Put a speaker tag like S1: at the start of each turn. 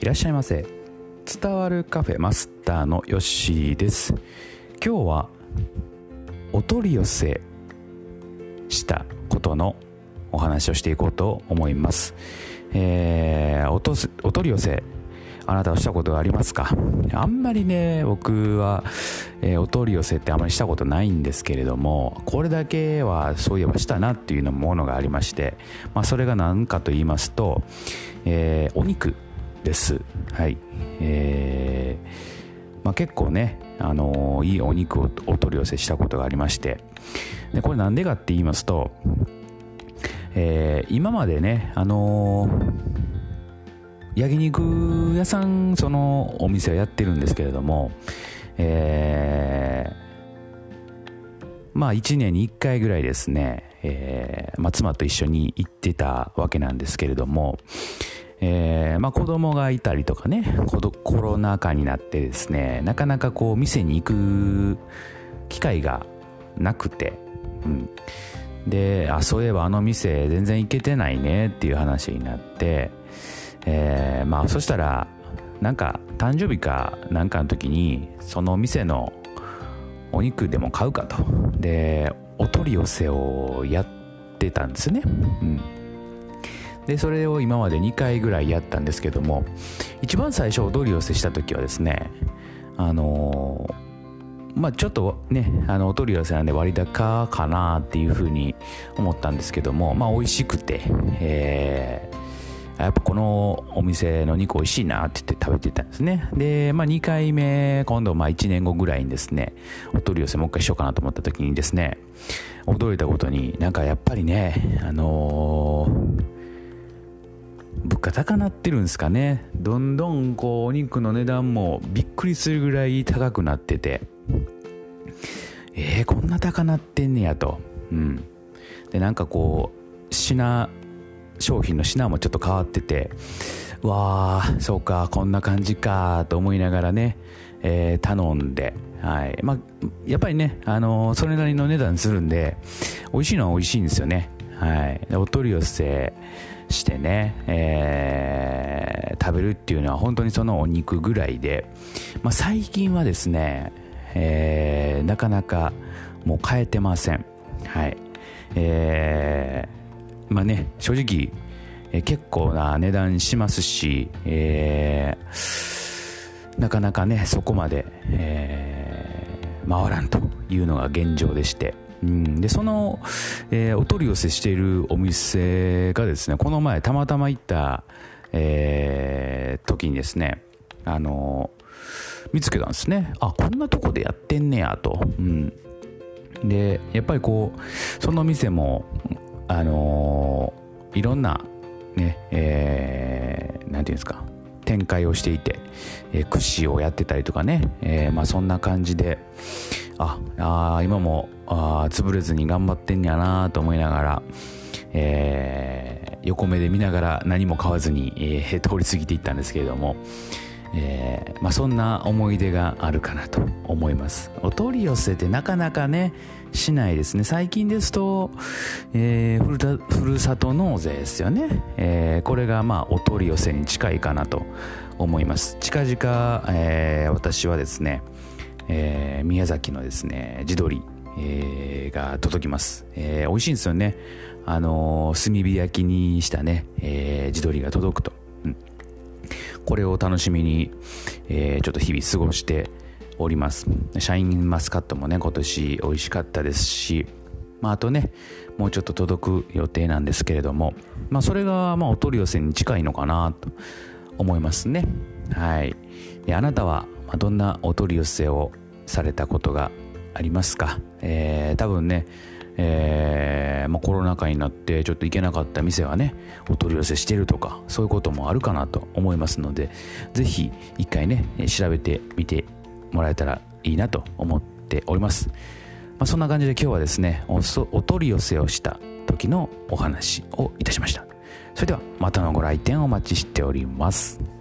S1: いらっしゃいませ。伝わるカフェマスターのヨッシーです。今日はお取り寄せしたことのお話をしていこうと思います。えー、おとお取り寄せあなたはしたことありますか？あんまりね僕は、えー、お取り寄せってあまりしたことないんですけれどもこれだけはそういえばしたなっていうのものがありまして、まあ、それが何かと言いますと、えー、お肉。です。はい。えーまあ、結構ね、あのー、いいお肉をお取り寄せしたことがありまして。でこれなんでかって言いますと、えー、今までね、あの焼肉屋さんそのお店はやってるんですけれども、えー、まあ1年に1回ぐらいですね、えーまあ、妻と一緒に行ってたわけなんですけれども、えーまあ、子供がいたりとかねコロナ禍になってですねなかなかこう店に行く機会がなくて、うん、であそういえばあの店全然行けてないねっていう話になってえー、まあそしたらなんか誕生日かなんかの時にその店のお肉でも買うかと。でお取り寄せをやってたんですね。うん。でそれを今まで2回ぐらいやったんですけども一番最初お取り寄せした時はですねあのー、まあちょっとねあのお取り寄せなんで割高かなっていうふうに思ったんですけどもまあ美味しくてえーやっぱこのお店の肉美味しいなって言って食べてたんですね。で、まあ2回目、今度まあ1年後ぐらいにですね、お取り寄せもう一回しようかなと思った時にですね、驚いたことになんかやっぱりね、あのー、価高なってるんですかね。どんどんこうお肉の値段もびっくりするぐらい高くなってて、えー、こんな高なってんねやと。うん。で、なんかこう、品商品の品もちょっと変わってて。わあそうかこんな感じかと思いながらね、えー、頼んで、はい。まあ、やっぱりね、あのー、それなりの値段するんで美味しいのは美味しいんですよね、はい、お取り寄せ。してね、えー、食べるっていうのは本当にそのお肉ぐらいで、まあ、最近はですね、えー、なかなかもう変えてません。はい。えーまあね、正直、え結構な値段しますし、えー、なかなかね、そこまで、えー、回らんというのが現状でして、うん、で、その、えー、お取り寄せしているお店がですね、この前たまたま行った、えー、時にですね、あの見つけたんですね。あ、こんなとこでやってんねやと。うん。で、やっぱりこう、その店も、あのー、いろんなね、えー、なんていうんですか、展開をしていて、えー、串をやってたりとかね、えー、まあそんな感じで、あ、あ今もあ潰れずに頑張ってんやなと思いながら、えー、横目で見ながら何も買わずに、えー、通り過ぎていったんですけれども、えーまあ、そんな思い出があるかなと思います。お取り寄せってなかなかねしないですね。最近ですと、えー、ふるふるさと納税ですよね、えー、これがまあお取り寄せに近いかなと思います。近々、えー、私はですね、えー、宮崎のですね地鶏、えー、が届きます、えー、美味しいんですよね。あのー、炭火焼きにしたね、えー、地鶏が届くと。うん。これを楽しみに、えー、ちょっと日々過ごしております。シャインマスカットもね今年美味しかったですしまあ、あとねもうちょっと届く予定なんですけれども、まあ、それがまあお取り寄せに近いのかなと思いますね。はい。であなたはどんなお取り寄せをされたことがありますか、えー、多分ねえー、まあ、コロナ禍になってちょっと行けなかった店はねお取り寄せしてるとかそういうこともあるかなと思いますので是非一回ね調べてみてもらえたらいいなと思っております、まあ、そんな感じで今日はですねおお取り寄せをした時のお話をいたしました。それではまたのご来店お待ちしております。